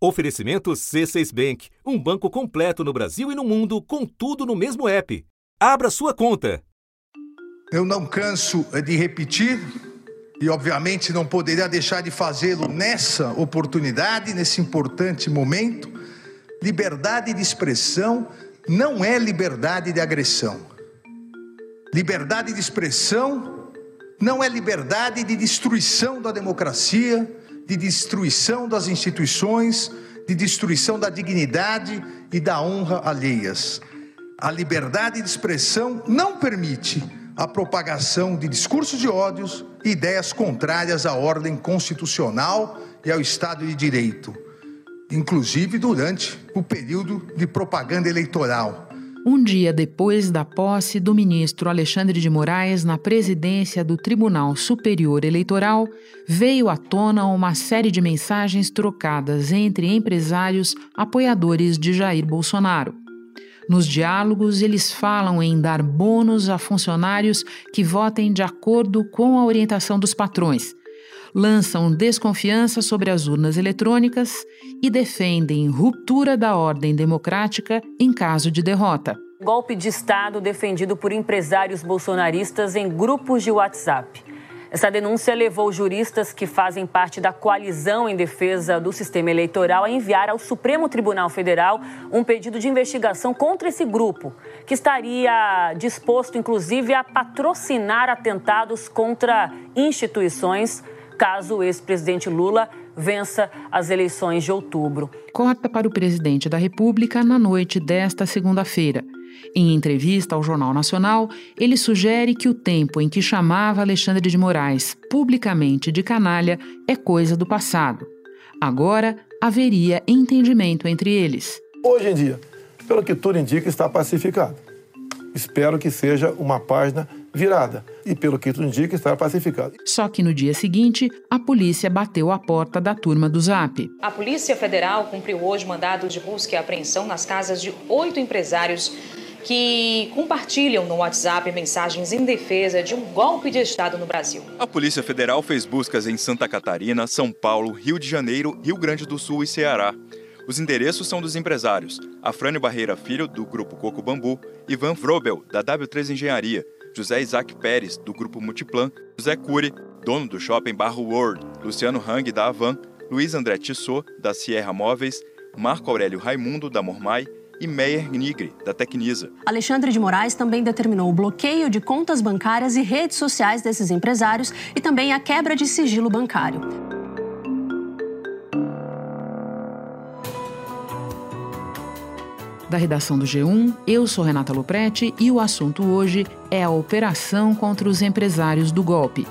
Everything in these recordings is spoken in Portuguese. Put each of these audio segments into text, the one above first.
Oferecimento C6 Bank, um banco completo no Brasil e no mundo, com tudo no mesmo app. Abra sua conta. Eu não canso de repetir e, obviamente, não poderia deixar de fazê-lo nessa oportunidade, nesse importante momento. Liberdade de expressão não é liberdade de agressão. Liberdade de expressão não é liberdade de destruição da democracia, de destruição das instituições, de destruição da dignidade e da honra alheias. A liberdade de expressão não permite a propagação de discursos de ódios e ideias contrárias à ordem constitucional e ao Estado de Direito, inclusive durante o período de propaganda eleitoral um dia depois da posse do ministro Alexandre de Moraes na presidência do Tribunal Superior Eleitoral, veio à tona uma série de mensagens trocadas entre empresários apoiadores de Jair Bolsonaro. Nos diálogos, eles falam em dar bônus a funcionários que votem de acordo com a orientação dos patrões, lançam desconfiança sobre as urnas eletrônicas e defendem ruptura da ordem democrática em caso de derrota. Golpe de Estado defendido por empresários bolsonaristas em grupos de WhatsApp. Essa denúncia levou juristas que fazem parte da coalizão em defesa do sistema eleitoral a enviar ao Supremo Tribunal Federal um pedido de investigação contra esse grupo, que estaria disposto, inclusive, a patrocinar atentados contra instituições caso o ex-presidente Lula vença as eleições de outubro. Corta para o presidente da República na noite desta segunda-feira. Em entrevista ao Jornal Nacional, ele sugere que o tempo em que chamava Alexandre de Moraes publicamente de canalha é coisa do passado. Agora haveria entendimento entre eles. Hoje em dia, pelo que tudo indica, está pacificado. Espero que seja uma página virada e, pelo que tudo indica, estará pacificado. Só que no dia seguinte, a polícia bateu a porta da turma do Zap. A Polícia Federal cumpriu hoje mandado de busca e apreensão nas casas de oito empresários que compartilham no WhatsApp mensagens em defesa de um golpe de Estado no Brasil. A Polícia Federal fez buscas em Santa Catarina, São Paulo, Rio de Janeiro, Rio Grande do Sul e Ceará. Os endereços são dos empresários Afrânio Barreira Filho, do Grupo Coco Bambu, Ivan Vrobel, da W3 Engenharia, José Isaac Pérez, do Grupo Multiplan, José Cury, dono do shopping Barro World, Luciano Hang, da Avan, Luiz André Tissot, da Sierra Móveis, Marco Aurélio Raimundo, da Mormai e Meyer Nigri, da Tecnisa. Alexandre de Moraes também determinou o bloqueio de contas bancárias e redes sociais desses empresários e também a quebra de sigilo bancário. Da redação do G1. Eu sou Renata Loprete e o assunto hoje é a operação contra os empresários do golpe.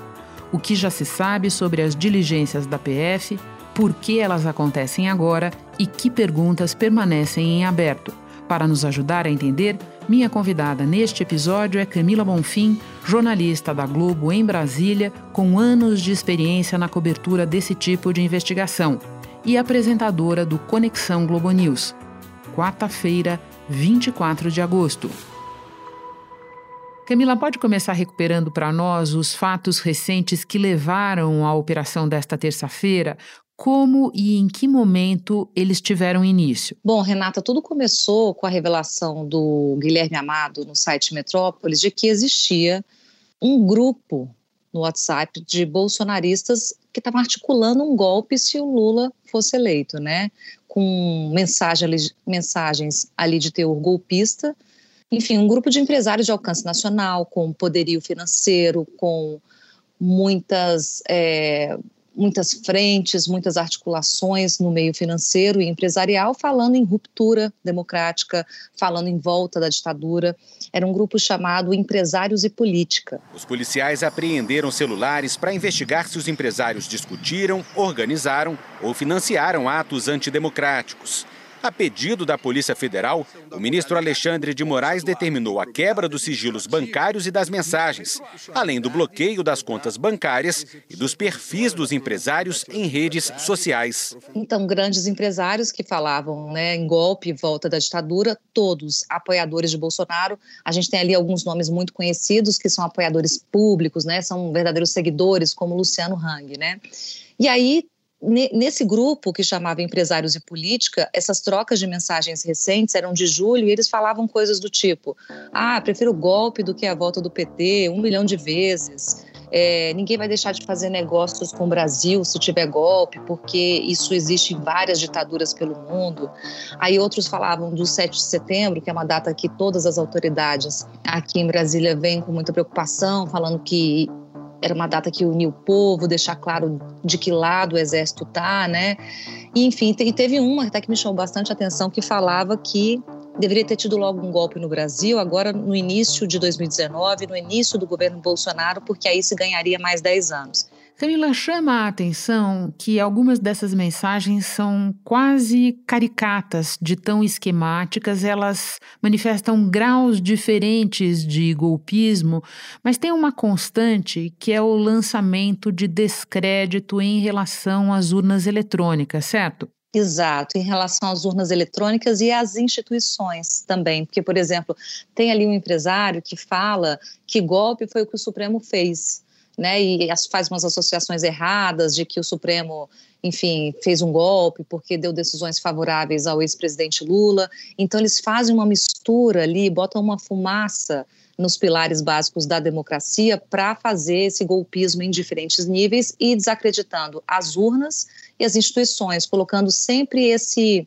O que já se sabe sobre as diligências da PF, por que elas acontecem agora e que perguntas permanecem em aberto. Para nos ajudar a entender, minha convidada neste episódio é Camila Bonfim, jornalista da Globo em Brasília, com anos de experiência na cobertura desse tipo de investigação, e apresentadora do Conexão Globo News quarta-feira, 24 de agosto. Camila, pode começar recuperando para nós os fatos recentes que levaram à operação desta terça-feira? Como e em que momento eles tiveram início? Bom, Renata, tudo começou com a revelação do Guilherme Amado no site Metrópolis de que existia um grupo no WhatsApp de bolsonaristas que estavam articulando um golpe se o Lula fosse eleito, né? com mensagem, mensagens ali de teor golpista. Enfim, um grupo de empresários de alcance nacional, com poderio financeiro, com muitas é, muitas frentes, muitas articulações no meio financeiro e empresarial, falando em ruptura democrática, falando em volta da ditadura. Era um grupo chamado Empresários e Política. Os policiais apreenderam celulares para investigar se os empresários discutiram, organizaram ou financiaram atos antidemocráticos. A pedido da Polícia Federal, o ministro Alexandre de Moraes determinou a quebra dos sigilos bancários e das mensagens, além do bloqueio das contas bancárias e dos perfis dos empresários em redes sociais. Então, grandes empresários que falavam né, em golpe, volta da ditadura, todos apoiadores de Bolsonaro. A gente tem ali alguns nomes muito conhecidos que são apoiadores públicos, né, são verdadeiros seguidores, como Luciano Hang. Né? E aí nesse grupo que chamava Empresários e Política, essas trocas de mensagens recentes eram de julho e eles falavam coisas do tipo: ah, prefiro o golpe do que a volta do PT um milhão de vezes. É, ninguém vai deixar de fazer negócios com o Brasil se tiver golpe, porque isso existe em várias ditaduras pelo mundo. Aí outros falavam do 7 de setembro, que é uma data que todas as autoridades aqui em Brasília vêm com muita preocupação, falando que era uma data que unia o povo, deixar claro de que lado o exército está, né? E, enfim, e teve uma até que me chamou bastante atenção que falava que deveria ter tido logo um golpe no Brasil, agora no início de 2019, no início do governo Bolsonaro, porque aí se ganharia mais 10 anos. Camila, chama a atenção que algumas dessas mensagens são quase caricatas, de tão esquemáticas, elas manifestam graus diferentes de golpismo, mas tem uma constante que é o lançamento de descrédito em relação às urnas eletrônicas, certo? Exato, em relação às urnas eletrônicas e às instituições também, porque, por exemplo, tem ali um empresário que fala que golpe foi o que o Supremo fez né, e faz umas associações erradas de que o Supremo, enfim, fez um golpe porque deu decisões favoráveis ao ex-presidente Lula. Então eles fazem uma mistura ali, botam uma fumaça nos pilares básicos da democracia para fazer esse golpismo em diferentes níveis e desacreditando as urnas e as instituições, colocando sempre esse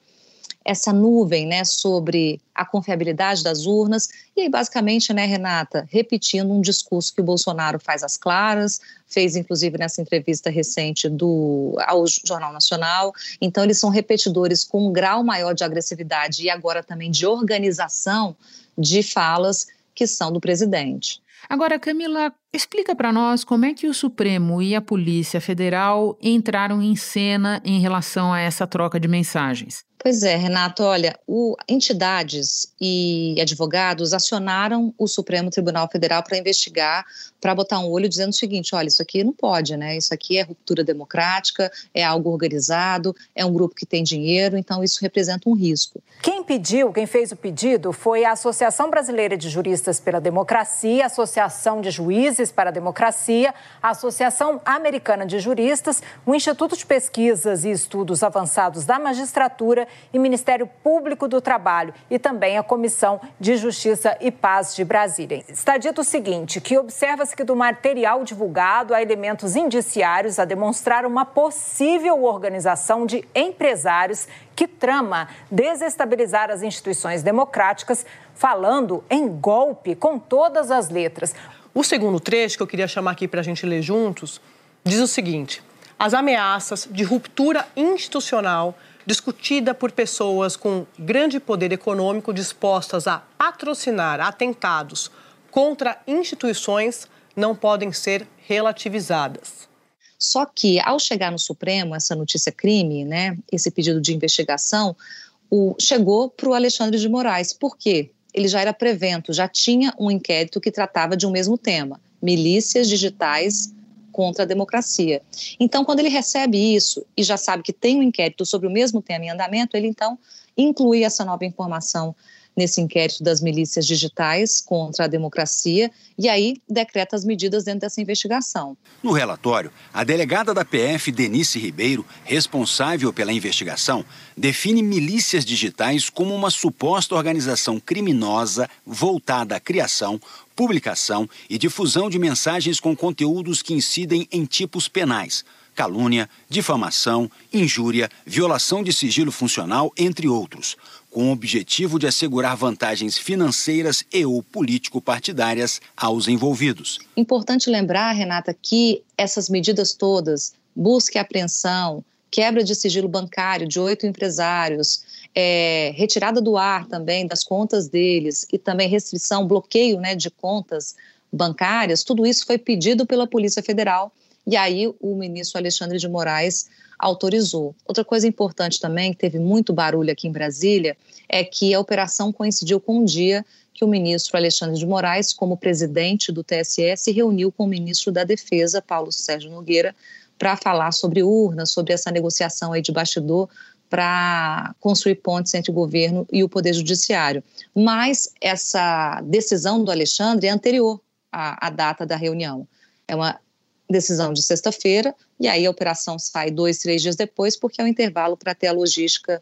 essa nuvem né, sobre a confiabilidade das urnas. E aí, basicamente, né, Renata, repetindo um discurso que o Bolsonaro faz às claras, fez inclusive nessa entrevista recente do, ao Jornal Nacional. Então, eles são repetidores com um grau maior de agressividade e agora também de organização de falas que são do presidente. Agora, Camila, explica para nós como é que o Supremo e a Polícia Federal entraram em cena em relação a essa troca de mensagens. Pois é, Renato, olha, o, entidades e advogados acionaram o Supremo Tribunal Federal para investigar, para botar um olho dizendo o seguinte, olha, isso aqui não pode, né? Isso aqui é ruptura democrática, é algo organizado, é um grupo que tem dinheiro, então isso representa um risco. Quem pediu, quem fez o pedido foi a Associação Brasileira de Juristas pela Democracia, a Associação de Juízes para a Democracia, a Associação Americana de Juristas, o Instituto de Pesquisas e Estudos Avançados da Magistratura e Ministério Público do Trabalho e também a Comissão de Justiça e Paz de Brasília. Está dito o seguinte, que observa-se que do material divulgado há elementos indiciários a demonstrar uma possível organização de empresários que trama desestabilizar as instituições democráticas, falando em golpe com todas as letras. O segundo trecho que eu queria chamar aqui para a gente ler juntos diz o seguinte: as ameaças de ruptura institucional discutida por pessoas com grande poder econômico dispostas a patrocinar atentados contra instituições não podem ser relativizadas. Só que, ao chegar no Supremo, essa notícia crime, né, esse pedido de investigação, o, chegou para o Alexandre de Moraes. Por quê? Ele já era prevento, já tinha um inquérito que tratava de um mesmo tema: milícias digitais contra a democracia. Então, quando ele recebe isso e já sabe que tem um inquérito sobre o mesmo tema em andamento, ele então inclui essa nova informação nesse inquérito das milícias digitais contra a democracia e aí decreta as medidas dentro dessa investigação. No relatório, a delegada da PF, Denise Ribeiro, responsável pela investigação, define milícias digitais como uma suposta organização criminosa voltada à criação, publicação e difusão de mensagens com conteúdos que incidem em tipos penais calúnia, difamação, injúria, violação de sigilo funcional, entre outros, com o objetivo de assegurar vantagens financeiras e ou político-partidárias aos envolvidos. Importante lembrar, Renata, que essas medidas todas, busca e apreensão, quebra de sigilo bancário de oito empresários, é, retirada do ar também das contas deles e também restrição, bloqueio né, de contas bancárias, tudo isso foi pedido pela Polícia Federal e aí o ministro Alexandre de Moraes autorizou. Outra coisa importante também, que teve muito barulho aqui em Brasília, é que a operação coincidiu com um dia que o ministro Alexandre de Moraes, como presidente do TSE, se reuniu com o ministro da Defesa, Paulo Sérgio Nogueira, para falar sobre urnas, sobre essa negociação aí de bastidor para construir pontes entre o governo e o poder judiciário. Mas essa decisão do Alexandre é anterior à, à data da reunião. É uma decisão de sexta-feira, e aí a operação sai dois, três dias depois, porque é o um intervalo para ter a logística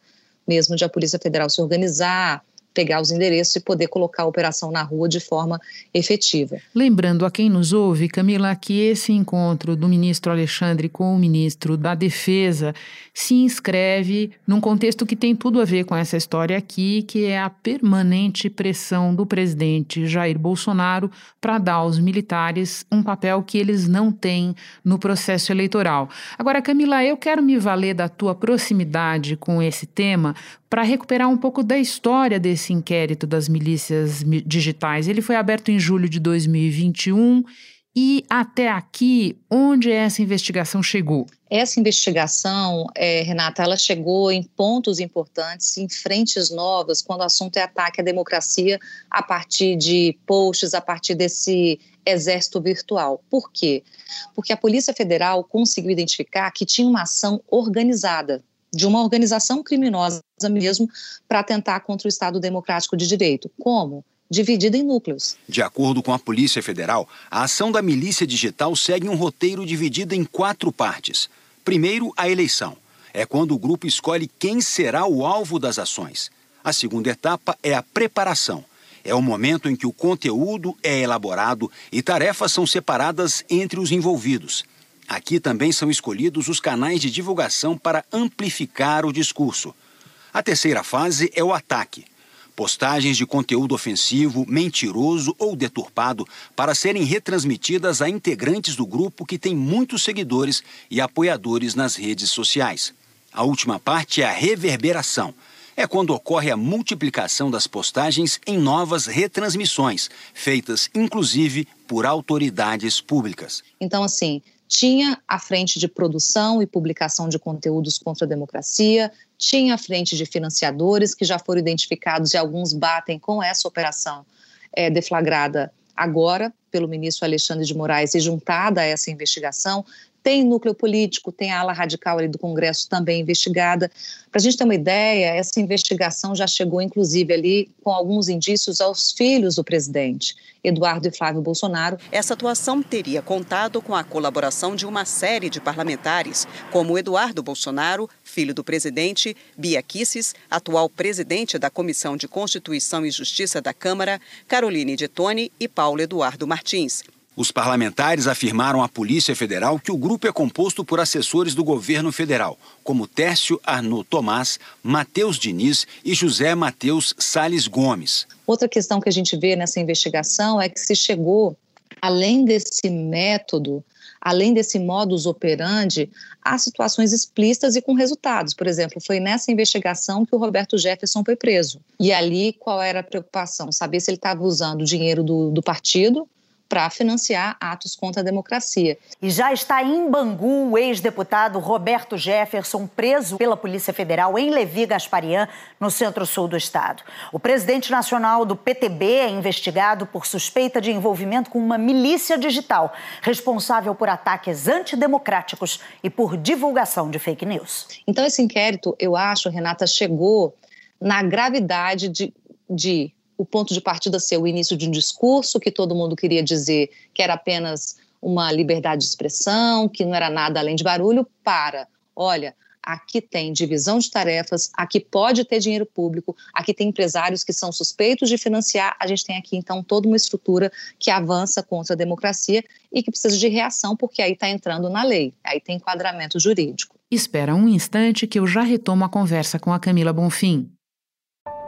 mesmo de a Polícia Federal se organizar, pegar os endereços e poder colocar a operação na rua de forma efetiva. Lembrando a quem nos ouve, Camila, que esse encontro do ministro Alexandre com o ministro da Defesa se inscreve num contexto que tem tudo a ver com essa história aqui, que é a permanente pressão do presidente Jair Bolsonaro para dar aos militares um papel que eles não têm no processo eleitoral. Agora, Camila, eu quero me valer da tua proximidade com esse tema para recuperar um pouco da história desse inquérito das milícias digitais. Ele foi aberto em julho de 2021 e até aqui, onde essa investigação chegou? Essa investigação, é, Renata, ela chegou em pontos importantes, em frentes novas, quando o assunto é ataque à democracia a partir de posts, a partir desse exército virtual. Por quê? Porque a Polícia Federal conseguiu identificar que tinha uma ação organizada de uma organização criminosa mesmo para atentar contra o Estado Democrático de Direito. Como? Dividida em núcleos. De acordo com a Polícia Federal, a ação da milícia digital segue um roteiro dividido em quatro partes. Primeiro, a eleição. É quando o grupo escolhe quem será o alvo das ações. A segunda etapa é a preparação. É o momento em que o conteúdo é elaborado e tarefas são separadas entre os envolvidos. Aqui também são escolhidos os canais de divulgação para amplificar o discurso. A terceira fase é o ataque. Postagens de conteúdo ofensivo, mentiroso ou deturpado para serem retransmitidas a integrantes do grupo que tem muitos seguidores e apoiadores nas redes sociais. A última parte é a reverberação. É quando ocorre a multiplicação das postagens em novas retransmissões, feitas inclusive por autoridades públicas. Então, assim, tinha a frente de produção e publicação de conteúdos contra a democracia, tinha a frente de financiadores que já foram identificados e alguns batem com essa operação é, deflagrada agora pelo ministro Alexandre de Moraes e juntada a essa investigação, tem núcleo político, tem a ala radical ali do Congresso também investigada. Para a gente ter uma ideia, essa investigação já chegou, inclusive, ali com alguns indícios aos filhos do presidente, Eduardo e Flávio Bolsonaro. Essa atuação teria contado com a colaboração de uma série de parlamentares, como Eduardo Bolsonaro, filho do presidente, Bia Kisses, atual presidente da Comissão de Constituição e Justiça da Câmara, Caroline de Tone e Paulo Eduardo Martins. Os parlamentares afirmaram à Polícia Federal que o grupo é composto por assessores do governo federal, como Tércio Arnaud Tomás, Matheus Diniz e José Matheus Sales Gomes. Outra questão que a gente vê nessa investigação é que se chegou, além desse método, além desse modus operandi, a situações explícitas e com resultados. Por exemplo, foi nessa investigação que o Roberto Jefferson foi preso. E ali, qual era a preocupação? Saber se ele estava usando o dinheiro do, do partido para financiar atos contra a democracia. E já está em Bangu o ex-deputado Roberto Jefferson, preso pela Polícia Federal em Levi Gasparian, no centro-sul do estado. O presidente nacional do PTB é investigado por suspeita de envolvimento com uma milícia digital, responsável por ataques antidemocráticos e por divulgação de fake news. Então, esse inquérito, eu acho, Renata, chegou na gravidade de, de o ponto de partida ser o início de um discurso que todo mundo queria dizer que era apenas uma liberdade de expressão, que não era nada além de barulho, para, olha, aqui tem divisão de tarefas, aqui pode ter dinheiro público, aqui tem empresários que são suspeitos de financiar, a gente tem aqui então toda uma estrutura que avança contra a democracia e que precisa de reação, porque aí está entrando na lei, aí tem enquadramento jurídico. Espera um instante que eu já retomo a conversa com a Camila Bonfim.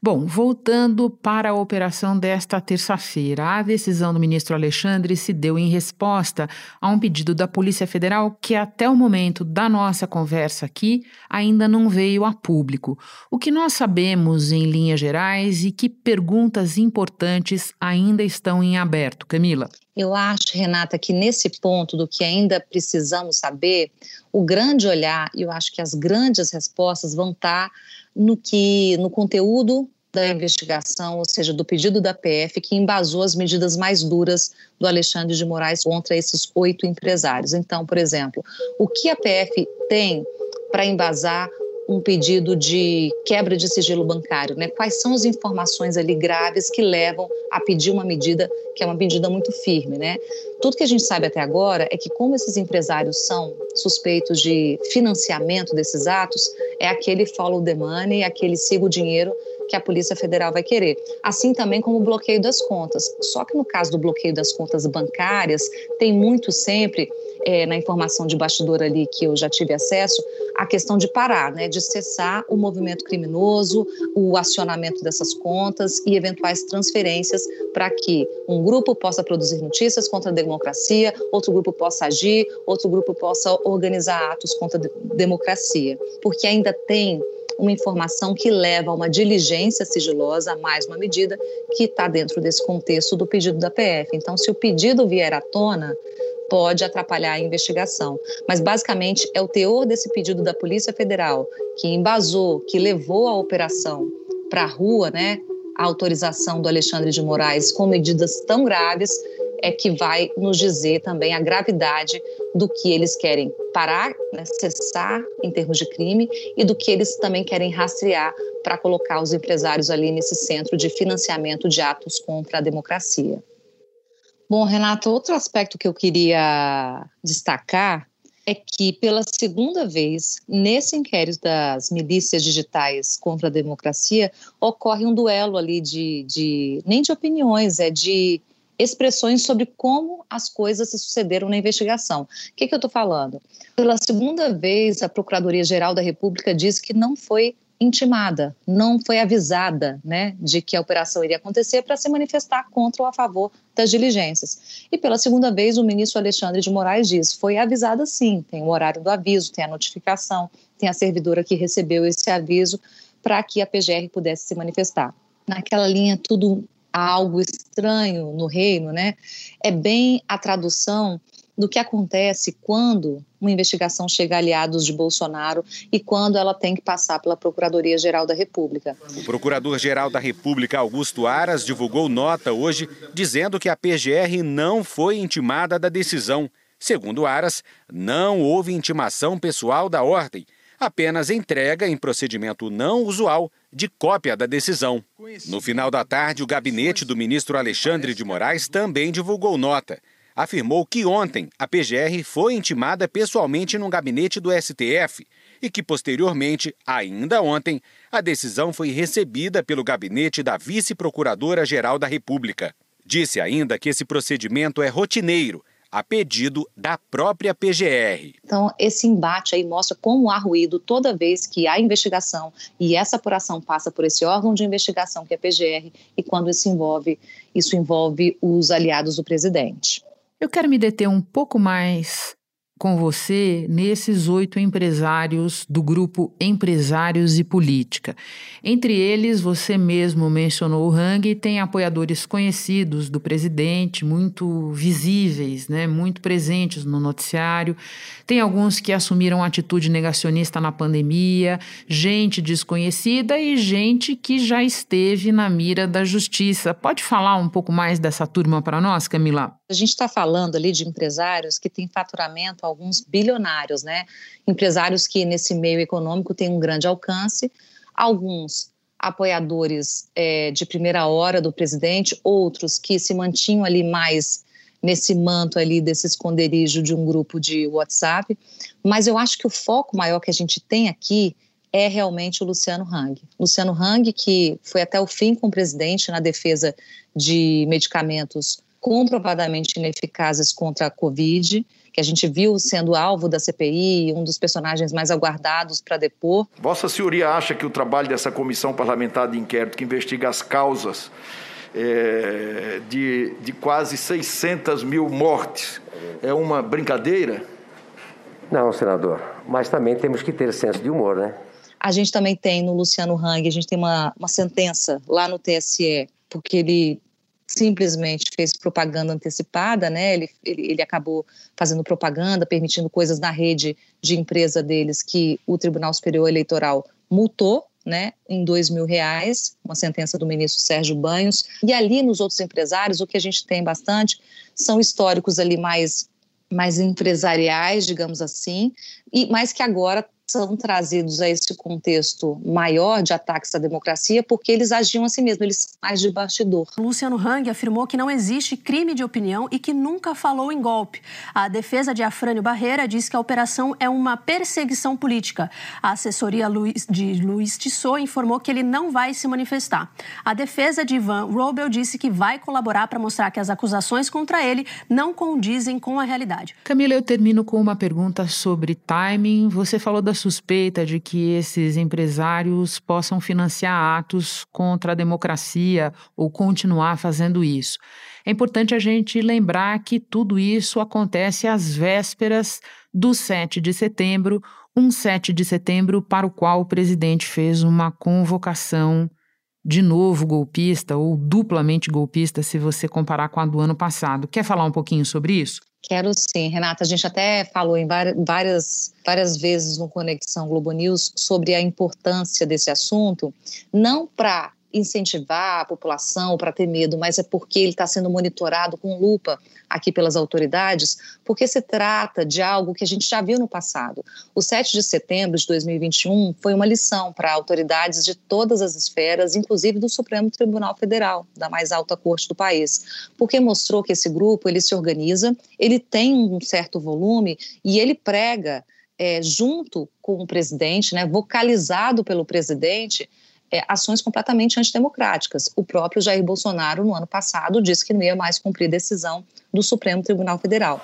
Bom, voltando para a operação desta terça-feira, a decisão do ministro Alexandre se deu em resposta a um pedido da Polícia Federal que, até o momento da nossa conversa aqui, ainda não veio a público. O que nós sabemos em linhas gerais e que perguntas importantes ainda estão em aberto, Camila? Eu acho, Renata, que nesse ponto do que ainda precisamos saber, o grande olhar, e eu acho que as grandes respostas vão estar no que no conteúdo da investigação, ou seja, do pedido da PF, que embasou as medidas mais duras do Alexandre de Moraes contra esses oito empresários. Então, por exemplo, o que a PF tem para embasar um pedido de quebra de sigilo bancário, né? Quais são as informações ali graves que levam a pedir uma medida que é uma medida muito firme, né? Tudo que a gente sabe até agora é que como esses empresários são suspeitos de financiamento desses atos, é aquele follow the money, aquele siga o dinheiro que a Polícia Federal vai querer. Assim também como o bloqueio das contas. Só que no caso do bloqueio das contas bancárias, tem muito sempre é, na informação de bastidor ali que eu já tive acesso, a questão de parar, né, de cessar o movimento criminoso, o acionamento dessas contas e eventuais transferências para que um grupo possa produzir notícias contra a democracia, outro grupo possa agir, outro grupo possa organizar atos contra a democracia, porque ainda tem uma informação que leva a uma diligência sigilosa, mais uma medida que está dentro desse contexto do pedido da PF. Então, se o pedido vier à tona, pode atrapalhar a investigação. Mas, basicamente, é o teor desse pedido da Polícia Federal que embasou, que levou a operação para a rua, né? A autorização do Alexandre de Moraes com medidas tão graves é que vai nos dizer também a gravidade do que eles querem parar, né, cessar em termos de crime e do que eles também querem rastrear para colocar os empresários ali nesse centro de financiamento de atos contra a democracia. Bom, Renato, outro aspecto que eu queria destacar é que, pela segunda vez, nesse inquérito das milícias digitais contra a democracia, ocorre um duelo ali de, de nem de opiniões, é de expressões sobre como as coisas se sucederam na investigação. O que, que eu estou falando? Pela segunda vez, a Procuradoria-Geral da República disse que não foi intimada, não foi avisada né, de que a operação iria acontecer para se manifestar contra ou a favor das diligências. E pela segunda vez, o ministro Alexandre de Moraes diz: foi avisada sim, tem o horário do aviso, tem a notificação, tem a servidora que recebeu esse aviso para que a PGR pudesse se manifestar. Naquela linha, tudo algo estranho no reino, né? É bem a tradução do que acontece quando uma investigação chega a aliados de Bolsonaro e quando ela tem que passar pela Procuradoria-Geral da República. O Procurador-Geral da República, Augusto Aras, divulgou nota hoje dizendo que a PGR não foi intimada da decisão. Segundo Aras, não houve intimação pessoal da ordem, apenas entrega em procedimento não usual de cópia da decisão. No final da tarde, o gabinete do ministro Alexandre de Moraes também divulgou nota. Afirmou que ontem a PGR foi intimada pessoalmente no gabinete do STF e que, posteriormente, ainda ontem, a decisão foi recebida pelo gabinete da vice-procuradora-geral da República. Disse ainda que esse procedimento é rotineiro a pedido da própria PGR. Então, esse embate aí mostra como há ruído toda vez que há investigação e essa apuração passa por esse órgão de investigação que é a PGR e quando isso envolve, isso envolve os aliados do presidente. Eu quero me deter um pouco mais com você nesses oito empresários do grupo Empresários e Política. Entre eles, você mesmo mencionou o Hang, tem apoiadores conhecidos do presidente, muito visíveis, né, muito presentes no noticiário. Tem alguns que assumiram atitude negacionista na pandemia, gente desconhecida e gente que já esteve na mira da justiça. Pode falar um pouco mais dessa turma para nós, Camila? A gente está falando ali de empresários que têm faturamento alguns bilionários, né? Empresários que nesse meio econômico têm um grande alcance, alguns apoiadores é, de primeira hora do presidente, outros que se mantinham ali mais nesse manto ali desse esconderijo de um grupo de WhatsApp. Mas eu acho que o foco maior que a gente tem aqui é realmente o Luciano Hang. Luciano Hang, que foi até o fim com o presidente na defesa de medicamentos comprovadamente ineficazes contra a Covid, que a gente viu sendo alvo da CPI, um dos personagens mais aguardados para depor. Vossa Senhoria acha que o trabalho dessa comissão parlamentar de inquérito que investiga as causas é, de, de quase 600 mil mortes é uma brincadeira? Não, senador, mas também temos que ter senso de humor, né? A gente também tem no Luciano Hang, a gente tem uma, uma sentença lá no TSE, porque ele simplesmente fez propaganda antecipada, né? Ele, ele, ele, acabou fazendo propaganda, permitindo coisas na rede de empresa deles que o Tribunal Superior Eleitoral multou, né, em dois mil reais, uma sentença do ministro Sérgio Banhos. E ali nos outros empresários, o que a gente tem bastante são históricos ali mais mais empresariais, digamos assim, e mas que agora são trazidos a esse contexto maior de ataques à democracia porque eles agiam assim mesmo, eles são mais de bastidor. Luciano Hang afirmou que não existe crime de opinião e que nunca falou em golpe. A defesa de Afrânio Barreira diz que a operação é uma perseguição política. A assessoria de Luiz Tissot informou que ele não vai se manifestar. A defesa de Ivan Robel disse que vai colaborar para mostrar que as acusações contra ele não condizem com a realidade. Camila, eu termino com uma pergunta sobre timing. Você falou da suspeita de que esses empresários possam financiar atos contra a democracia ou continuar fazendo isso. É importante a gente lembrar que tudo isso acontece às vésperas do 7 de setembro, um 7 de setembro para o qual o presidente fez uma convocação de novo golpista ou duplamente golpista, se você comparar com a do ano passado. Quer falar um pouquinho sobre isso? Quero sim, Renata. A gente até falou em várias, várias vezes no Conexão Globo News sobre a importância desse assunto, não para incentivar a população para ter medo, mas é porque ele está sendo monitorado com lupa aqui pelas autoridades, porque se trata de algo que a gente já viu no passado. O 7 de setembro de 2021 foi uma lição para autoridades de todas as esferas, inclusive do Supremo Tribunal Federal, da mais alta corte do país, porque mostrou que esse grupo ele se organiza, ele tem um certo volume e ele prega é, junto com o presidente, né, vocalizado pelo presidente, é, ações completamente antidemocráticas. O próprio Jair Bolsonaro, no ano passado, disse que não ia mais cumprir decisão do Supremo Tribunal Federal.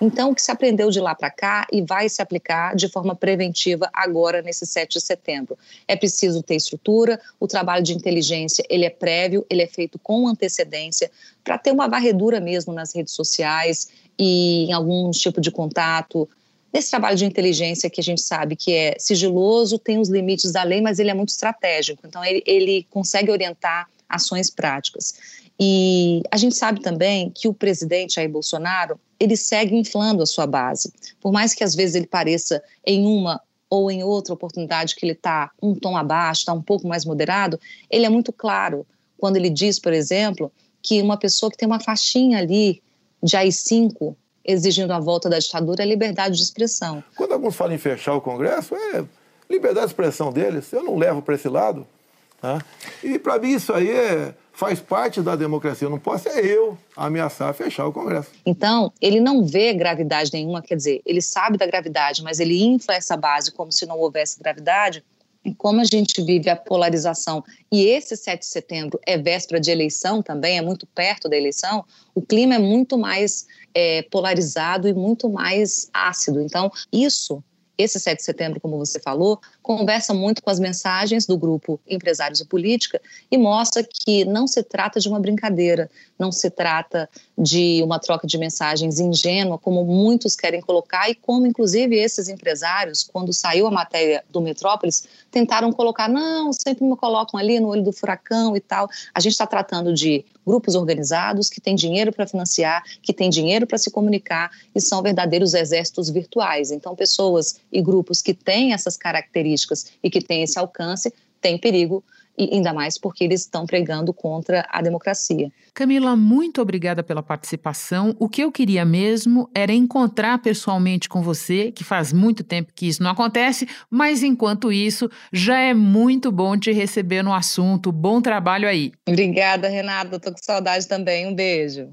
Então, o que se aprendeu de lá para cá e vai se aplicar de forma preventiva agora nesse 7 de setembro. É preciso ter estrutura, o trabalho de inteligência, ele é prévio, ele é feito com antecedência para ter uma varredura mesmo nas redes sociais e em algum tipo de contato, nesse trabalho de inteligência que a gente sabe que é sigiloso, tem os limites da lei, mas ele é muito estratégico. Então, ele, ele consegue orientar ações práticas. E a gente sabe também que o presidente Jair Bolsonaro, ele segue inflando a sua base. Por mais que às vezes ele pareça em uma ou em outra oportunidade que ele está um tom abaixo, está um pouco mais moderado, ele é muito claro quando ele diz, por exemplo, que uma pessoa que tem uma faixinha ali de AI-5 exigindo a volta da ditadura é liberdade de expressão. Quando alguns falam em fechar o Congresso, é liberdade de expressão deles. Eu não levo para esse lado. Tá? E para mim isso aí é faz parte da democracia. Não posso ser eu ameaçar fechar o Congresso. Então, ele não vê gravidade nenhuma, quer dizer, ele sabe da gravidade, mas ele infla essa base como se não houvesse gravidade. E como a gente vive a polarização, e esse 7 de setembro é véspera de eleição também, é muito perto da eleição, o clima é muito mais é, polarizado e muito mais ácido. Então, isso esse 7 de setembro, como você falou, conversa muito com as mensagens do grupo Empresários e Política e mostra que não se trata de uma brincadeira, não se trata de uma troca de mensagens ingênua, como muitos querem colocar e como, inclusive, esses empresários, quando saiu a matéria do Metrópolis, tentaram colocar, não, sempre me colocam ali no olho do furacão e tal. A gente está tratando de grupos organizados que têm dinheiro para financiar, que têm dinheiro para se comunicar e são verdadeiros exércitos virtuais. Então, pessoas e grupos que têm essas características e que têm esse alcance têm perigo e ainda mais porque eles estão pregando contra a democracia. Camila, muito obrigada pela participação. O que eu queria mesmo era encontrar pessoalmente com você, que faz muito tempo que isso não acontece, mas enquanto isso, já é muito bom te receber no assunto. Bom trabalho aí. Obrigada, Renata. Estou com saudade também. Um beijo.